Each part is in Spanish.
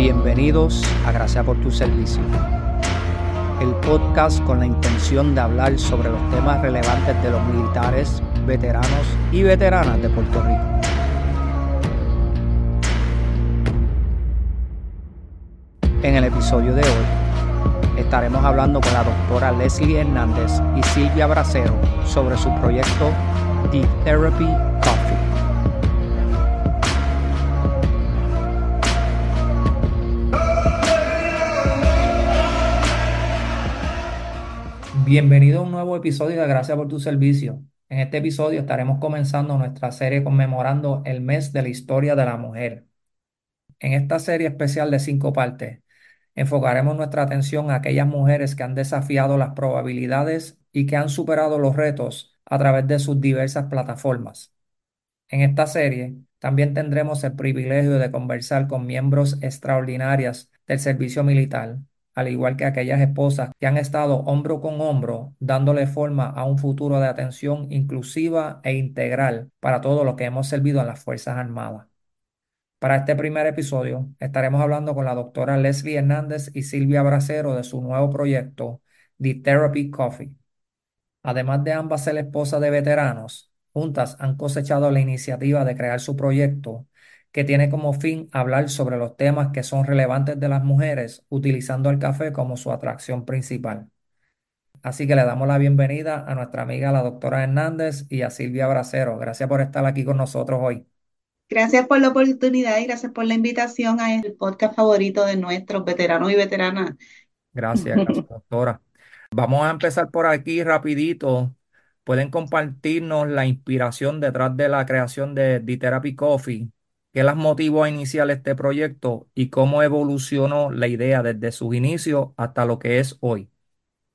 Bienvenidos a Gracias por tu servicio, el podcast con la intención de hablar sobre los temas relevantes de los militares, veteranos y veteranas de Puerto Rico. En el episodio de hoy estaremos hablando con la doctora Leslie Hernández y Silvia Bracero sobre su proyecto The Therapy Bienvenido a un nuevo episodio de Gracias por tu servicio. En este episodio estaremos comenzando nuestra serie conmemorando el mes de la historia de la mujer. En esta serie especial de cinco partes, enfocaremos nuestra atención a aquellas mujeres que han desafiado las probabilidades y que han superado los retos a través de sus diversas plataformas. En esta serie también tendremos el privilegio de conversar con miembros extraordinarias del servicio militar, al igual que aquellas esposas que han estado hombro con hombro dándole forma a un futuro de atención inclusiva e integral para todo lo que hemos servido en las Fuerzas Armadas. Para este primer episodio estaremos hablando con la doctora Leslie Hernández y Silvia Bracero de su nuevo proyecto, The Therapy Coffee. Además de ambas ser esposas de veteranos, juntas han cosechado la iniciativa de crear su proyecto que tiene como fin hablar sobre los temas que son relevantes de las mujeres, utilizando el café como su atracción principal. Así que le damos la bienvenida a nuestra amiga la doctora Hernández y a Silvia Bracero. Gracias por estar aquí con nosotros hoy. Gracias por la oportunidad y gracias por la invitación a el podcast favorito de nuestros veteranos y veteranas. Gracias, gracias, doctora. Vamos a empezar por aquí rapidito. ¿Pueden compartirnos la inspiración detrás de la creación de The Therapy Coffee? ¿Qué las motivó a iniciar este proyecto y cómo evolucionó la idea desde sus inicios hasta lo que es hoy?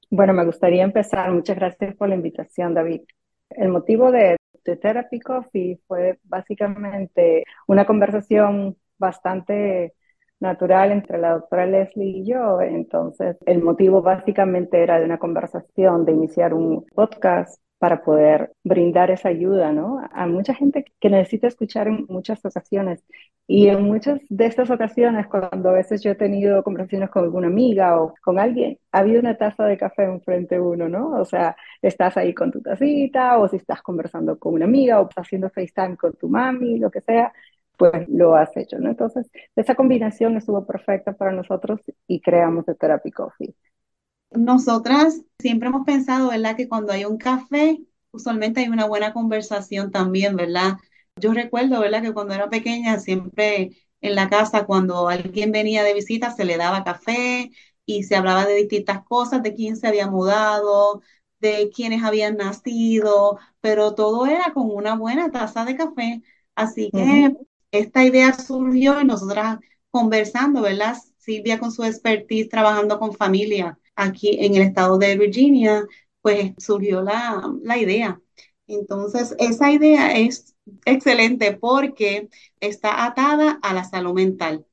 Bueno, me gustaría empezar. Muchas gracias por la invitación, David. El motivo de, The Therapy Coffee fue básicamente una conversación bastante natural entre la doctora Leslie y yo. Entonces, el motivo básicamente era de una conversación, de iniciar un podcast para poder brindar esa ayuda, ¿no? A mucha gente que necesita escuchar en muchas ocasiones. Y en muchas de estas ocasiones, cuando a veces yo he tenido conversaciones con alguna amiga o con alguien, ha habido una taza de café enfrente uno, ¿no? O sea, estás ahí con tu tacita, o si estás conversando con una amiga, o haciendo FaceTime con tu mami, lo que sea, pues lo has hecho, ¿no? Entonces, esa combinación estuvo perfecta para nosotros y creamos The Therapy Coffee. Nosotras siempre hemos pensado, ¿verdad? Que cuando hay un café, usualmente hay una buena conversación también, ¿verdad? Yo recuerdo, ¿verdad? Que cuando era pequeña, siempre en la casa, cuando alguien venía de visita, se le daba café y se hablaba de distintas cosas, de quién se había mudado, de quiénes habían nacido, pero todo era con una buena taza de café. Así que esta idea surgió y nosotras conversando, ¿verdad? Silvia con su expertise trabajando con familia aquí en el estado de Virginia, pues surgió la, la idea. Entonces, esa idea es excelente porque está atada a la salud mental.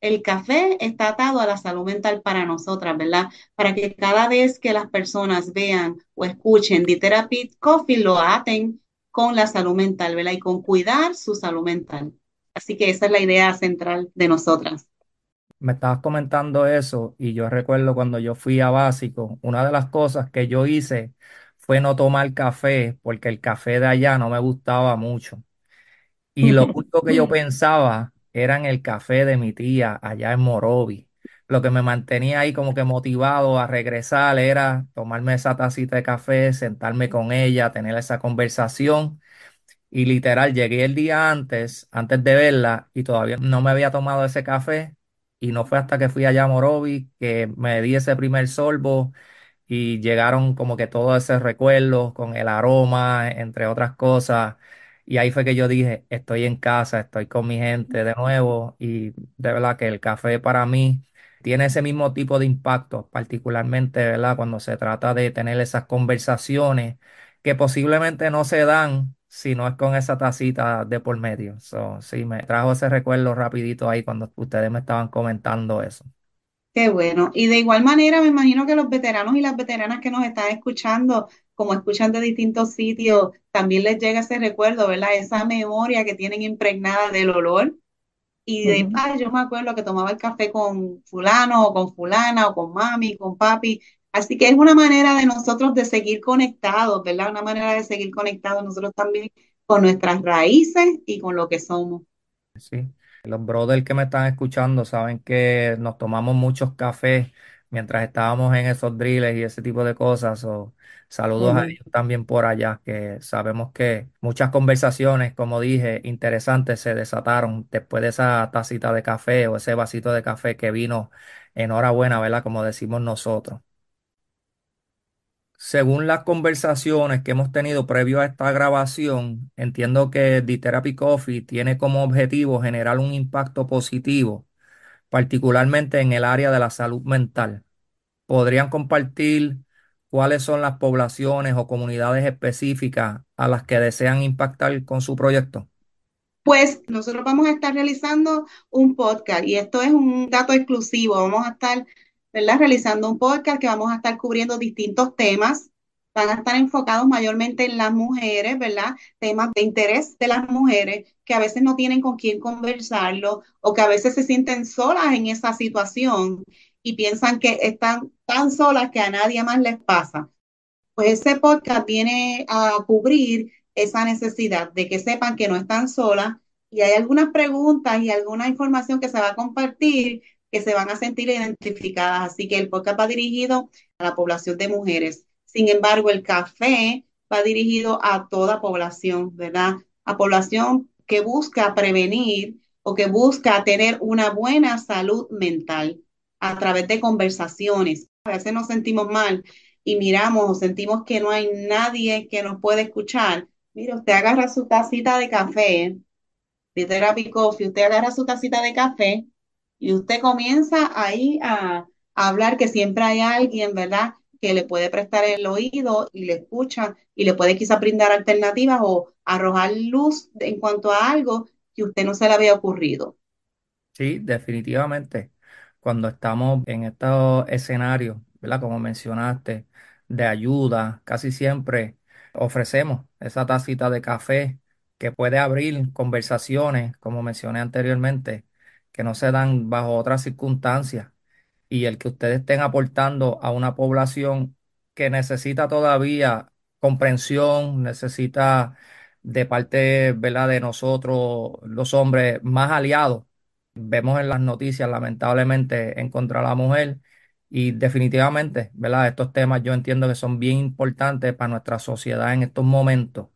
El café está atado a la salud mental para nosotras, ¿verdad? Para que cada vez que las personas vean o escuchen The Therapy Coffee, lo aten con la salud mental, ¿verdad? Y con cuidar su salud mental. Así que esa es la idea central de nosotras me estabas comentando eso y yo recuerdo cuando yo fui a básico, una de las cosas que yo hice fue no tomar café porque el café de allá no me gustaba mucho. Y lo único que yo pensaba era en el café de mi tía allá en Morovi. Lo que me mantenía ahí como que motivado a regresar era tomarme esa tacita de café, sentarme con ella, tener esa conversación. Y literal, llegué el día antes, antes de verla, y todavía no me había tomado ese café y no fue hasta que fui allá a Morovi que me di ese primer sorbo y llegaron como que todos esos recuerdos con el aroma, entre otras cosas. Y ahí fue que yo dije, estoy en casa, estoy con mi gente de nuevo y de verdad que el café para mí tiene ese mismo tipo de impacto, particularmente, ¿verdad? Cuando se trata de tener esas conversaciones que posiblemente no se dan si no es con esa tacita de por medio. So, sí, me trajo ese recuerdo rapidito ahí cuando ustedes me estaban comentando eso. Qué bueno. Y de igual manera, me imagino que los veteranos y las veteranas que nos están escuchando, como escuchan de distintos sitios, también les llega ese recuerdo, ¿verdad? Esa memoria que tienen impregnada del olor Y de, ay, yo me acuerdo que tomaba el café con fulano o con fulana o con mami, con papi. Así que es una manera de nosotros de seguir conectados, ¿verdad? Una manera de seguir conectados nosotros también con nuestras raíces y con lo que somos. Sí. Los brothers que me están escuchando saben que nos tomamos muchos cafés mientras estábamos en esos drills y ese tipo de cosas. O saludos a ellos también por allá, que sabemos que muchas conversaciones, como dije, interesantes se desataron después de esa tacita de café o ese vasito de café que vino enhorabuena, ¿verdad? Como decimos nosotros. Según las conversaciones que hemos tenido previo a esta grabación, entiendo que The Therapy Coffee tiene como objetivo generar un impacto positivo, particularmente en el área de la salud mental. ¿Podrían compartir cuáles son las poblaciones o comunidades específicas a las que desean impactar con su proyecto? Pues nosotros vamos a estar realizando un podcast y esto es un dato exclusivo. Vamos a estar, ¿verdad? Realizando un podcast que vamos a estar cubriendo distintos temas. Van a estar enfocados mayormente en las mujeres, ¿verdad? Temas de interés de las mujeres que a veces no tienen con quién conversarlo o que a veces se sienten solas en esa situación y piensan que están tan solas que a nadie más les pasa. Pues ese podcast viene a cubrir esa necesidad de que sepan que no están solas y hay algunas preguntas y alguna información que se va a compartir que se van a sentir identificadas. Así que el podcast va dirigido a la población de mujeres. Sin embargo, el café va dirigido a toda población, ¿verdad? A población que busca prevenir o que busca tener una buena salud mental a través de conversaciones. A veces nos sentimos mal y miramos o sentimos que no hay nadie que nos puede escuchar, mire, usted agarra su tacita de café, de Therapy Coffee, usted agarra su tacita de café y usted comienza ahí a, hablar que siempre hay alguien, ¿verdad? que le puede prestar el oído y le escucha y le puede quizá brindar alternativas o arrojar luz en cuanto a algo que usted no se le había ocurrido. Sí, definitivamente. Cuando estamos en estos escenarios, ¿verdad? Como mencionaste, de ayuda, casi siempre ofrecemos esa tacita de café que puede abrir conversaciones, como mencioné anteriormente, que no se dan bajo otras circunstancias y el que ustedes estén aportando a una población que necesita todavía comprensión, necesita de parte, ¿verdad? de nosotros, los hombres, más aliados. Vemos en las noticias, lamentablemente, en contra de la mujer y definitivamente, ¿verdad? Estos temas yo entiendo que son bien importantes para nuestra sociedad en estos momentos.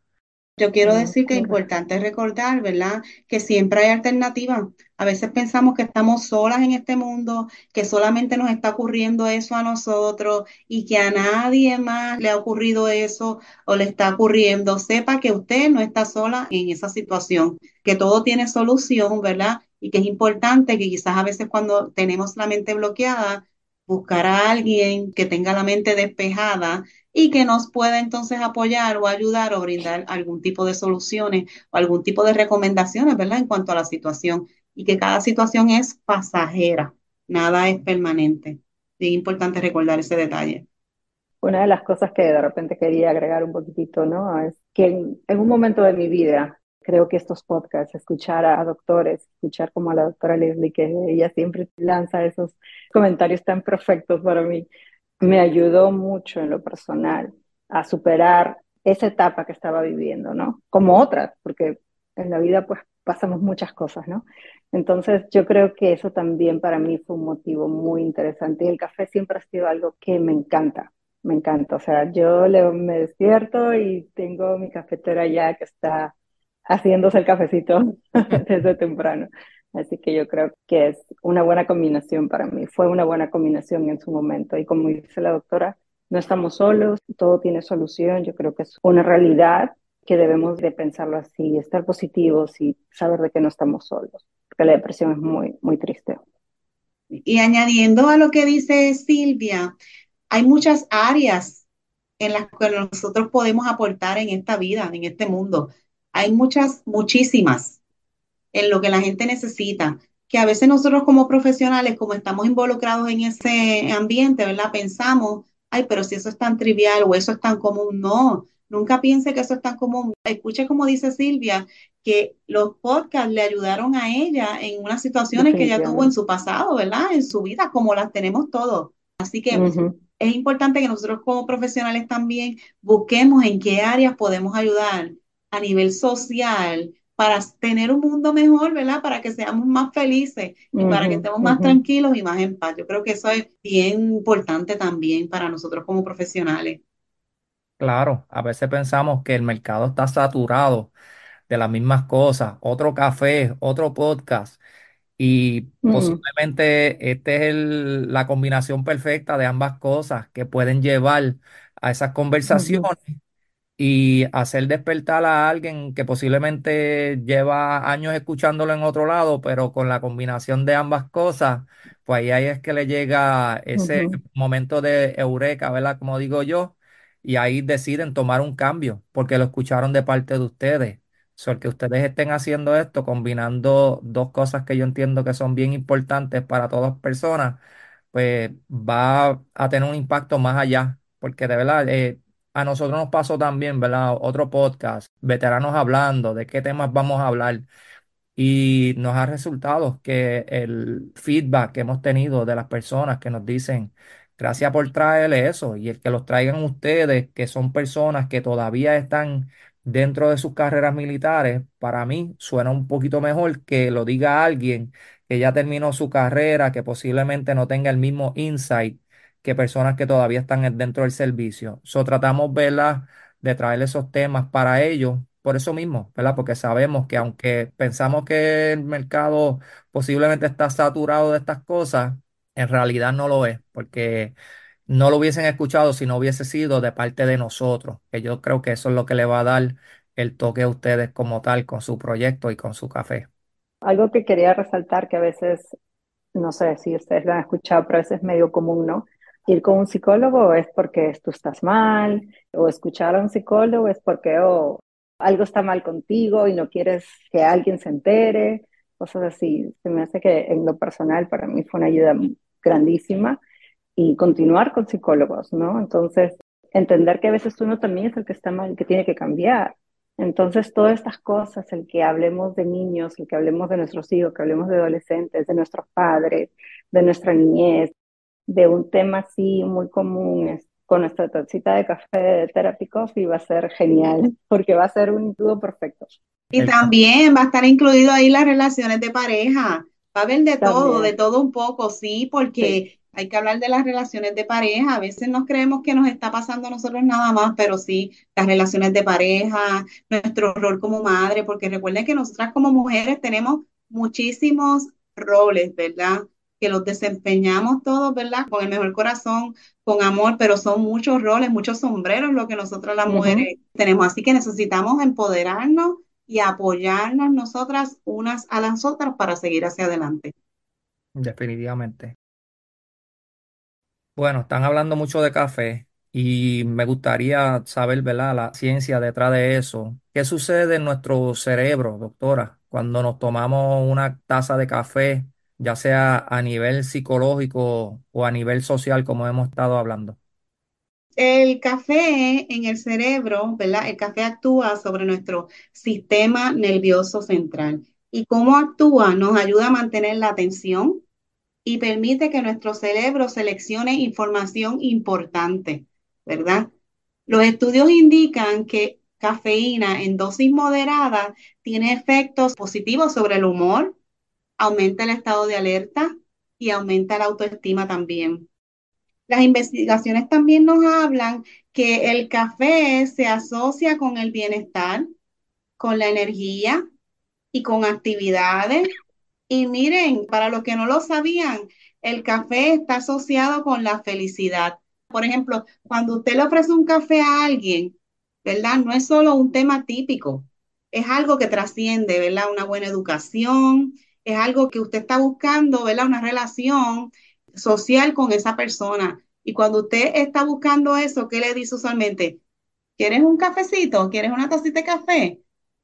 Yo quiero mm, decir que es importante recordar, ¿verdad? Que siempre hay alternativas. A veces pensamos que estamos solas en este mundo, que solamente nos está ocurriendo eso a nosotros y que a nadie más le ha ocurrido eso o le está ocurriendo. Sepa que usted no está sola en esa situación, que todo tiene solución, ¿verdad? Y que es importante que quizás a veces cuando tenemos la mente bloqueada, buscar a alguien que tenga la mente despejada y que nos pueda entonces apoyar o ayudar o brindar algún tipo de soluciones o algún tipo de recomendaciones, ¿verdad? En cuanto a la situación y que cada situación es pasajera, nada es permanente. Es importante recordar ese detalle. Una de las cosas que de repente quería agregar un poquitito, ¿no? Es que en, un momento de mi vida, creo que estos podcasts, escuchar a doctores, escuchar como a la doctora Leslie, que ella siempre lanza esos comentarios tan perfectos para mí, me ayudó mucho en lo personal a superar esa etapa que estaba viviendo, ¿no? Como otras, porque en la vida pues pasamos muchas cosas, ¿no? Entonces yo creo que eso también para mí fue un motivo muy interesante y el café siempre ha sido algo que me encanta, me encanta. O sea, yo le, me despierto y tengo mi cafetera ya que está haciéndose el cafecito desde temprano. Así que yo creo que es una buena combinación para mí. Fue una buena combinación en su momento. Y como dice la doctora, no estamos solos, todo tiene solución. Yo creo que es una realidad que debemos de pensarlo así, estar positivos y saber de que no estamos solos, porque la depresión es muy, muy triste. Y añadiendo a lo que dice Silvia, hay muchas áreas en las que nosotros podemos aportar en esta vida, en este mundo. Hay muchas, muchísimas. En lo que la gente necesita, que a veces nosotros como profesionales, como estamos involucrados en ese ambiente, ¿verdad? Pensamos, ay, pero si eso es tan trivial o eso es tan común, no, nunca piense que eso es tan común. Escuche como dice Silvia, que los podcasts le ayudaron a ella en unas situaciones que ella tuvo en su pasado, ¿verdad? En su vida, como las tenemos todos. Así que es importante que nosotros como profesionales también busquemos en qué áreas podemos ayudar a nivel social para tener un mundo mejor, ¿verdad? Para que seamos más felices y para que estemos más tranquilos y más en paz. Yo creo que eso es bien importante también para nosotros como profesionales. Claro, a veces pensamos que el mercado está saturado de las mismas cosas, otro café, otro podcast, y posiblemente esta es el- la combinación perfecta de ambas cosas que pueden llevar a esas conversaciones y hacer despertar a alguien que posiblemente lleva años escuchándolo en otro lado, pero con la combinación de ambas cosas, pues ahí, ahí es que le llega ese momento de eureka, ¿verdad? Como digo yo, y ahí deciden tomar un cambio porque lo escucharon de parte de ustedes. So, el que ustedes estén haciendo esto, combinando dos cosas que yo entiendo que son bien importantes para todas personas, pues va a tener un impacto más allá, porque de verdad, eh, a nosotros nos pasó también, ¿verdad? Otro podcast, veteranos hablando, de qué temas vamos a hablar. Y nos ha resultado que el feedback que hemos tenido de las personas que nos dicen, gracias por traerle eso, y el que los traigan ustedes, que son personas que todavía están dentro de sus carreras militares, para mí suena un poquito mejor que lo diga alguien que ya terminó su carrera, que posiblemente no tenga el mismo insight que personas que todavía están dentro del servicio. So, tratamos, ¿verdad? de traer esos temas para ellos, por eso mismo, ¿verdad? Porque sabemos que aunque pensamos que el mercado posiblemente está saturado de estas cosas, en realidad no lo es, porque no lo hubiesen escuchado si no hubiese sido de parte de nosotros, que yo creo que eso es lo que le va a dar el toque a ustedes como tal con su proyecto y con su café. Algo que quería resaltar que a veces, no sé si ustedes lo han escuchado, pero a veces es medio común, ¿no? Ir con un psicólogo es porque tú estás mal, o escuchar a un psicólogo es porque oh, algo está mal contigo y no quieres que alguien se entere, cosas así. Se me hace que en lo personal para mí fue una ayuda grandísima y continuar con psicólogos, ¿no? Entonces, entender que a veces uno también es el que está mal, que tiene que cambiar. Entonces, todas estas cosas, el que hablemos de niños, el que hablemos de nuestros hijos, que hablemos de adolescentes, de nuestros padres, de nuestra niñez, de un tema así muy común, es- con nuestra tacita de café de Therapy Coffee, va a ser genial, porque va a ser un dúo perfecto. Y también va a estar incluido ahí las relaciones de pareja. Va a haber de todo, de todo un poco, sí, sí. porque hay que hablar de las relaciones de pareja. A veces nos creemos que nos está pasando a nosotros nada más, pero sí, las relaciones de pareja, nuestro rol como madre, porque recuerden que nosotras como mujeres tenemos muchísimos roles, ¿verdad? Que los desempeñamos todos, ¿verdad? Con el mejor corazón, con amor, pero son muchos roles, muchos sombreros lo que nosotras las mujeres tenemos. Así que necesitamos empoderarnos y apoyarnos nosotras unas a las otras para seguir hacia adelante. definitivamente. Bueno, están hablando mucho de café y me gustaría saber, ¿verdad? La ciencia detrás de eso. ¿Qué sucede en nuestro cerebro, doctora, cuando nos tomamos una taza de café, ya sea a nivel psicológico o a nivel social, como hemos estado hablando? El café en el cerebro, ¿verdad? El café actúa sobre nuestro sistema nervioso central. ¿Y cómo actúa? Nos ayuda a mantener la atención y permite que nuestro cerebro seleccione información importante, ¿verdad? Los estudios indican que cafeína en dosis moderadas tiene efectos positivos sobre el humor, aumenta el estado de alerta y aumenta la autoestima también. Las investigaciones también nos hablan que el café se asocia con el bienestar, con la energía y con actividades. Y miren, para los que no lo sabían, el café está asociado con la felicidad. Por ejemplo, cuando usted le ofrece un café a alguien, ¿verdad? No es solo un tema típico, es algo que trasciende, ¿verdad? Una buena educación, es algo que usted está buscando, ¿verdad? Una relación social con esa persona. Y cuando usted está buscando eso, ¿qué le dice usualmente? ¿Quieres un cafecito? ¿Quieres una tacita de café?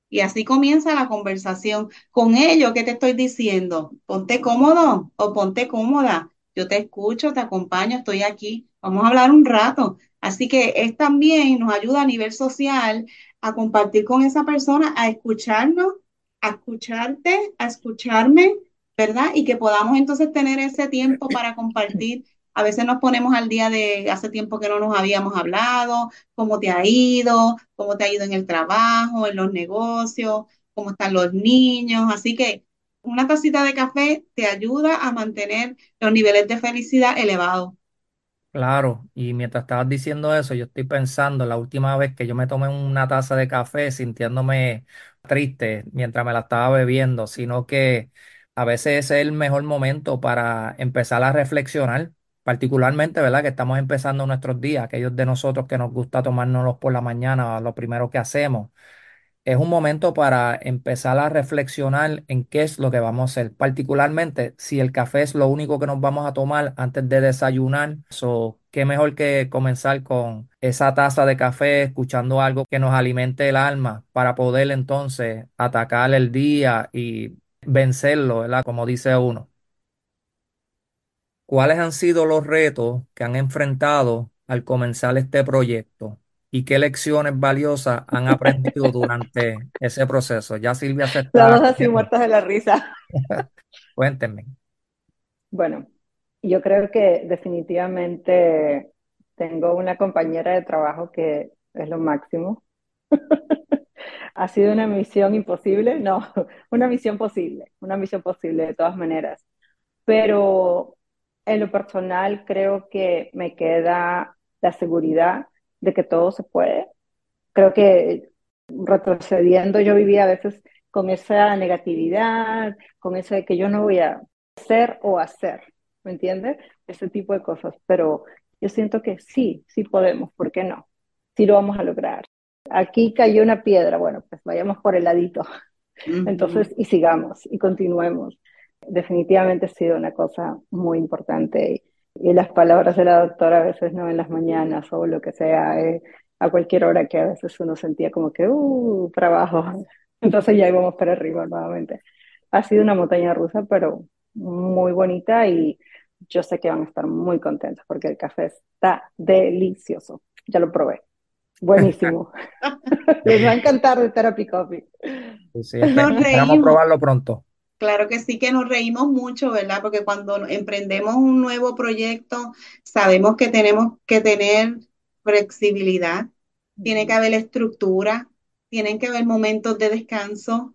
Y así comienza la conversación. Con ello, ¿qué te estoy diciendo? Ponte cómodo o ponte cómoda. Yo te escucho, te acompaño, estoy aquí. Vamos a hablar un rato. Así que es también nos ayuda a nivel social a compartir con esa persona, a escucharnos a escucharte, a escucharme, ¿verdad? Y que podamos entonces tener ese tiempo para compartir. A veces nos ponemos al día de hace tiempo que no nos habíamos hablado, cómo te ha ido, cómo te ha ido en el trabajo, en los negocios, cómo están los niños. Así que una tacita de café te ayuda a mantener los niveles de felicidad elevados. Claro, y mientras estabas diciendo eso, yo estoy pensando la última vez que yo me tomé una taza de café sintiéndome triste mientras me la estaba bebiendo, sino que a veces es el mejor momento para empezar a reflexionar, particularmente, ¿verdad? Que estamos empezando nuestros días, aquellos de nosotros que nos gusta tomárnoslos por la mañana, lo primero que hacemos es un momento para empezar a reflexionar en qué es lo que vamos a hacer, particularmente si el café es lo único que nos vamos a tomar antes de desayunar. So, qué mejor que comenzar con esa taza de café, escuchando algo que nos alimente el alma para poder entonces atacar el día y vencerlo, ¿verdad? Como dice uno. ¿Cuáles han sido los retos que han enfrentado al comenzar este proyecto? ¿Y qué lecciones valiosas han aprendido durante ese proceso? Ya Silvia se Las está dos así muertas de la risa. Cuéntenme. Bueno, yo creo que definitivamente tengo una compañera de trabajo que es lo máximo. ¿Ha sido una misión imposible? No, una misión posible, una misión posible de todas maneras. Pero en lo personal creo que me queda la seguridad de que todo se puede. Creo que retrocediendo yo vivía a veces con esa negatividad, con eso de que yo no voy a ser o hacer, ¿me entiendes? Ese tipo de cosas. Pero yo siento que sí, sí podemos, ¿por qué no? Sí lo vamos a lograr. Aquí cayó una piedra, bueno, pues vayamos por el ladito. Entonces, y sigamos y continuemos. Definitivamente ha sido una cosa muy importante y, y las palabras de la doctora a veces no en las mañanas o lo que sea, eh, a cualquier hora que a veces uno sentía como que, uh, trabajo. Entonces ya íbamos para arriba nuevamente. Ha sido una montaña rusa, pero muy bonita y yo sé que van a estar muy contentos porque el café está delicioso. Ya lo probé. Buenísimo. Les va a encantar de Therapy Coffee. Sí, sí, esperamos probarlo pronto. Claro que sí que nos reímos mucho, ¿verdad? Porque cuando emprendemos un nuevo proyecto, sabemos que tenemos que tener flexibilidad, tiene que haber estructura, tienen que haber momentos de descanso,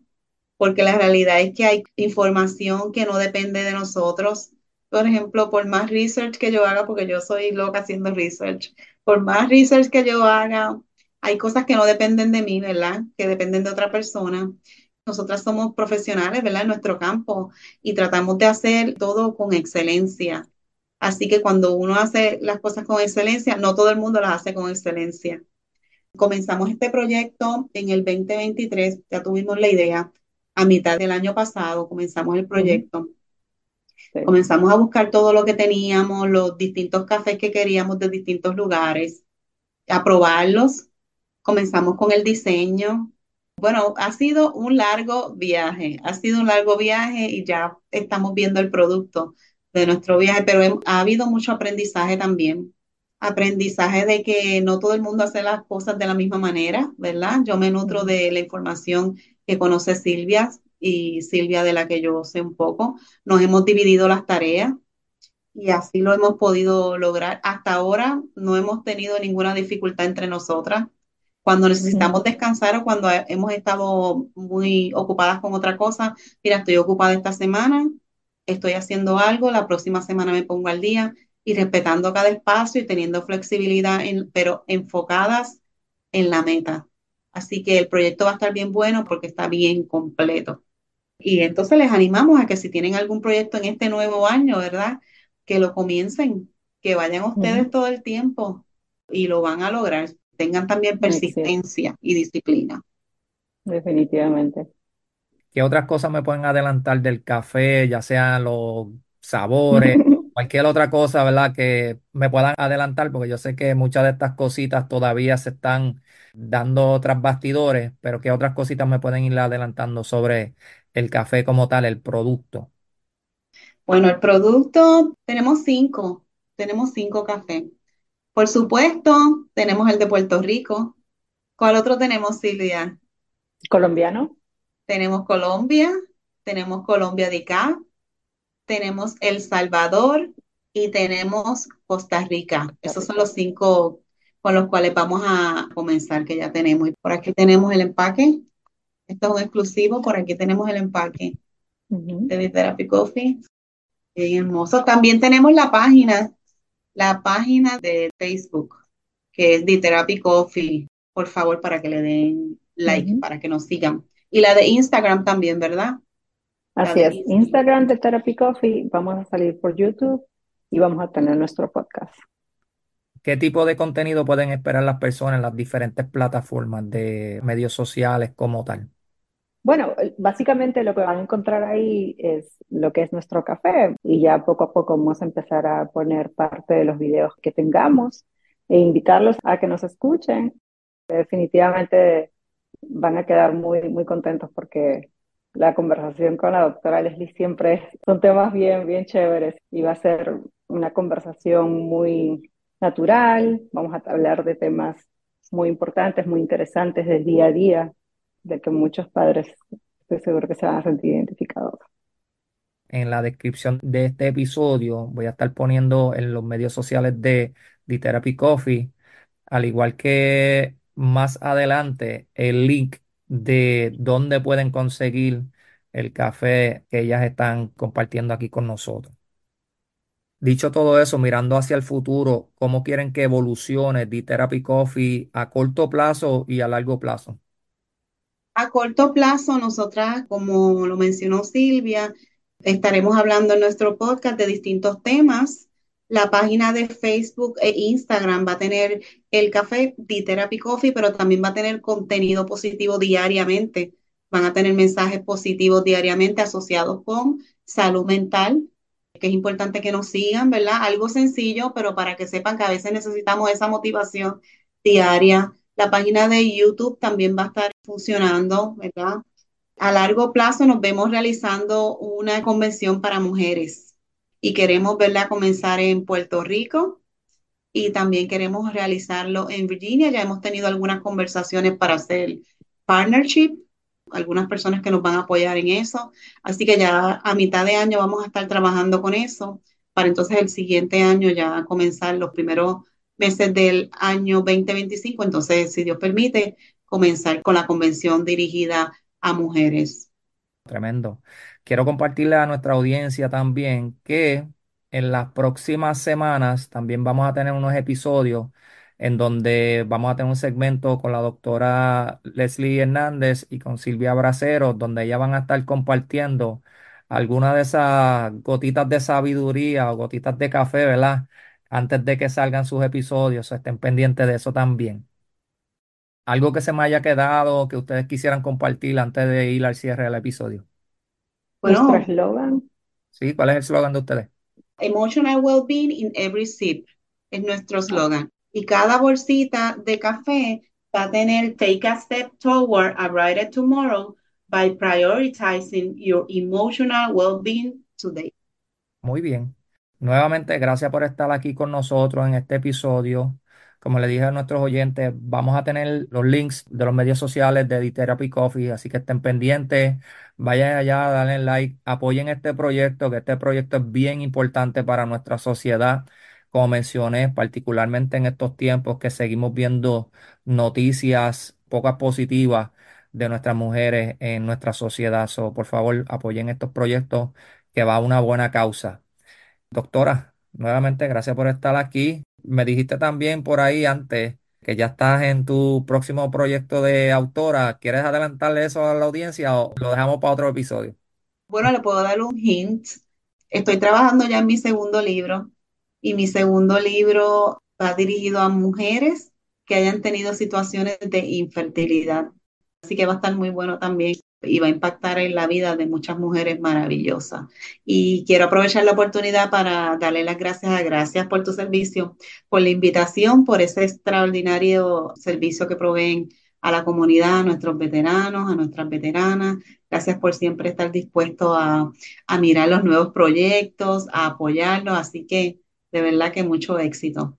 porque la realidad es que hay información que no depende de nosotros. Por ejemplo, por más research que yo haga, porque yo soy loca haciendo research, por más research que yo haga, hay cosas que no dependen de mí, ¿verdad? Que dependen de otra persona. Nosotras somos profesionales, ¿verdad? En nuestro campo y tratamos de hacer todo con excelencia. Así que cuando uno hace las cosas con excelencia, no todo el mundo las hace con excelencia. Comenzamos este proyecto en el 2023, ya tuvimos la idea. A mitad del año pasado comenzamos el proyecto. Sí. Comenzamos a buscar todo lo que teníamos, los distintos cafés que queríamos de distintos lugares, a probarlos. Comenzamos con el diseño. Bueno, ha sido un largo viaje, ha sido un largo viaje y ya estamos viendo el producto de nuestro viaje, pero hem- ha habido mucho aprendizaje también. Aprendizaje de que no todo el mundo hace las cosas de la misma manera, ¿verdad? Yo me nutro de la información que conoce Silvia y Silvia de la que yo sé un poco. Nos hemos dividido las tareas y así lo hemos podido lograr. Hasta ahora no hemos tenido ninguna dificultad entre nosotras. Cuando necesitamos descansar o cuando he- hemos estado muy ocupadas con otra cosa, mira, estoy ocupada esta semana, estoy haciendo algo, la próxima semana me pongo al día y respetando cada espacio y teniendo flexibilidad, en- pero enfocadas en la meta. Así que el proyecto va a estar bien bueno porque está bien completo. Y entonces les animamos a que si tienen algún proyecto en este nuevo año, ¿verdad? Que lo comiencen, que vayan ustedes todo el tiempo y lo van a lograr. Tengan también persistencia y disciplina. definitivamente. ¿Qué otras cosas me pueden adelantar del café, ya sean los sabores, cualquier otra cosa, ¿verdad? Que me puedan adelantar, porque yo sé que muchas de estas cositas todavía se están dando tras bastidores, pero ¿qué otras cositas me pueden ir adelantando sobre el café como tal, el producto? Bueno, el producto, tenemos cinco, tenemos cinco cafés. Por supuesto, tenemos el de Puerto Rico. ¿Cuál otro tenemos, Silvia? ¿Colombiano? tenemos Colombia, tenemos Colombia de acá, tenemos El Salvador y tenemos Costa Rica. Esos son los cinco con los cuales vamos a comenzar, que ya tenemos. Y por aquí tenemos el empaque. Esto es un exclusivo. Por aquí tenemos el empaque Ujú. de Therapy Coffee. Bien hermoso. También tenemos la página, la página de Facebook, que es The Therapy Coffee. Por favor, para que le den like, para que nos sigan. Y la de Instagram también, ¿verdad? La Así es, Instagram. Instagram de Therapy Coffee, vamos a salir por YouTube y vamos a tener nuestro podcast. ¿Qué tipo de contenido pueden esperar las personas en las diferentes plataformas de medios sociales como tal? Bueno, básicamente lo que van a encontrar ahí es lo que es nuestro café y ya poco a poco vamos a empezar a poner parte de los videos que tengamos e invitarlos a que nos escuchen. Definitivamente van a quedar muy, muy contentos porque la conversación con la doctora Leslie siempre es- son temas bien, bien chéveres y va a ser una conversación muy natural. Vamos a hablar de temas muy importantes, muy interesantes del día a día, de que muchos padres estoy seguro que se van a sentir identificados. En la descripción de este episodio voy a estar poniendo en los medios sociales de The Therapy Coffee, al igual que más adelante el link de dónde pueden conseguir el café que ellas están compartiendo aquí con nosotros. Dicho todo eso, mirando hacia el futuro, ¿cómo quieren que evolucione The Therapy Coffee a corto plazo y a largo plazo? A corto plazo, nosotras, como lo mencionó Silvia, estaremos hablando en nuestro podcast de distintos temas. La página de Facebook e Instagram va a tener el café The Therapy Coffee, pero también va a tener contenido positivo diariamente. Van a tener mensajes positivos diariamente asociados con salud mental, que es importante que nos sigan, ¿verdad? Algo sencillo, pero para que sepan que a veces necesitamos esa motivación diaria. La página de YouTube también va a estar funcionando, ¿verdad? A largo plazo nos vemos realizando una convención para mujeres y queremos verla comenzar en Puerto Rico y también queremos realizarlo en Virginia. Ya hemos tenido algunas conversaciones para hacer partnership, algunas personas que nos van a apoyar en eso. Así que ya a mitad de año vamos a estar trabajando con eso para entonces el siguiente año ya comenzar los primeros meses del año 2025. Entonces, si Dios permite, comenzar con la convención dirigida a mujeres. Tremendo. Quiero compartirle a nuestra audiencia también que en las próximas semanas también vamos a tener unos episodios en donde vamos a tener un segmento con la doctora Leslie Hernández y con Silvia Bracero, donde ellas van a estar compartiendo algunas de esas gotitas de sabiduría o gotitas de café, ¿verdad? Antes de que salgan sus episodios, estén pendientes de eso también. Algo que se me haya quedado, que ustedes quisieran compartir antes de ir al cierre del episodio. Nuestro eslogan, ¿Sí? ¿Cuál es el slogan de ustedes? Emotional Well-being in Every Sip es nuestro slogan. Y cada bolsita de café va a tener Take a Step Toward a Brighter Tomorrow by prioritizing your emotional well-being today. Muy bien. Nuevamente, gracias por estar aquí con nosotros en este episodio. Como le dije a nuestros oyentes, vamos a tener los links de los medios sociales de The Therapy Coffee, así que estén pendientes, vayan allá, dale like, apoyen este proyecto, que este proyecto es bien importante para nuestra sociedad. Como mencioné, particularmente en estos tiempos que seguimos viendo noticias pocas positivas de nuestras mujeres en nuestra sociedad. So, por favor, apoyen estos proyectos que va a una buena causa. Doctora, nuevamente gracias por estar aquí. Me dijiste también por ahí antes que ya estás en tu próximo proyecto de autora. ¿Quieres adelantarle eso a la audiencia o lo dejamos para otro episodio? Bueno, le puedo dar un hint. Estoy trabajando ya en mi segundo libro y mi segundo libro va dirigido a mujeres que hayan tenido situaciones de infertilidad. Así que va a estar muy bueno también y va a impactar en la vida de muchas mujeres maravillosas. Y quiero aprovechar la oportunidad para darle las gracias a Gracias por tu servicio, por la invitación, por ese extraordinario servicio que proveen a la comunidad, a nuestros veteranos, a nuestras veteranas. Gracias por siempre estar dispuesto a, a mirar los nuevos proyectos, a apoyarlos. Así que de verdad que mucho éxito.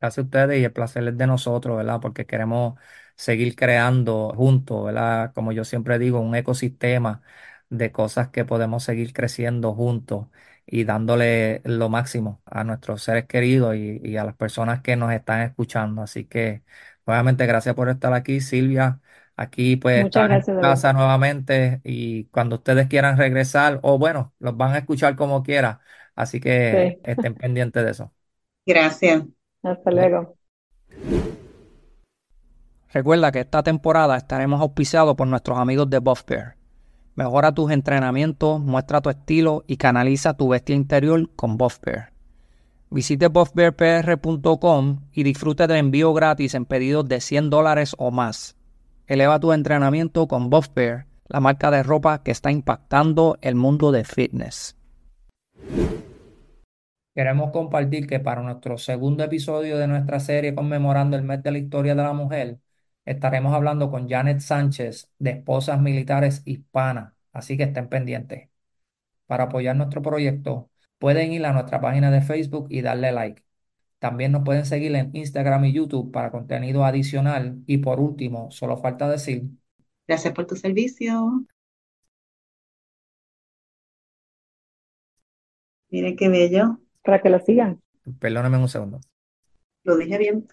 Gracias a ustedes y el placer es de nosotros, ¿verdad? Porque queremos seguir creando juntos, ¿verdad? Como yo siempre digo, un ecosistema de cosas que podemos seguir creciendo juntos y dándole lo máximo a nuestros seres queridos y, y a las personas que nos están escuchando. Así que, nuevamente, gracias por estar aquí, Silvia. Aquí pues Muchas están en gracias, David. casa nuevamente y cuando ustedes quieran regresar, o bueno, los van a escuchar como quiera. Así que Sí, estén pendientes de eso. Gracias. hasta luego. Recuerda que esta temporada estaremos auspiciados por nuestros amigos de Buff Bear. Mejora tus entrenamientos, muestra tu estilo y canaliza tu bestia interior con Buff Bear. Visite buffbearpr.com y disfrute del envío gratis en pedidos de 100 dólares o más. Eleva tu entrenamiento con Buff Bear, la marca de ropa que está impactando el mundo de fitness. Queremos compartir que para nuestro segundo episodio de nuestra serie conmemorando el mes de la historia de la mujer, estaremos hablando con Janet Sánchez de Esposas Militares Hispanas, así que estén pendientes. Para apoyar nuestro proyecto, pueden ir a nuestra página de Facebook y darle like. También nos pueden seguir en Instagram y YouTube para contenido adicional. Y por último, solo falta decir, Gracias por tu servicio. Miren qué bello. Para que lo sigan. perdónenme un segundo. Lo dije bien.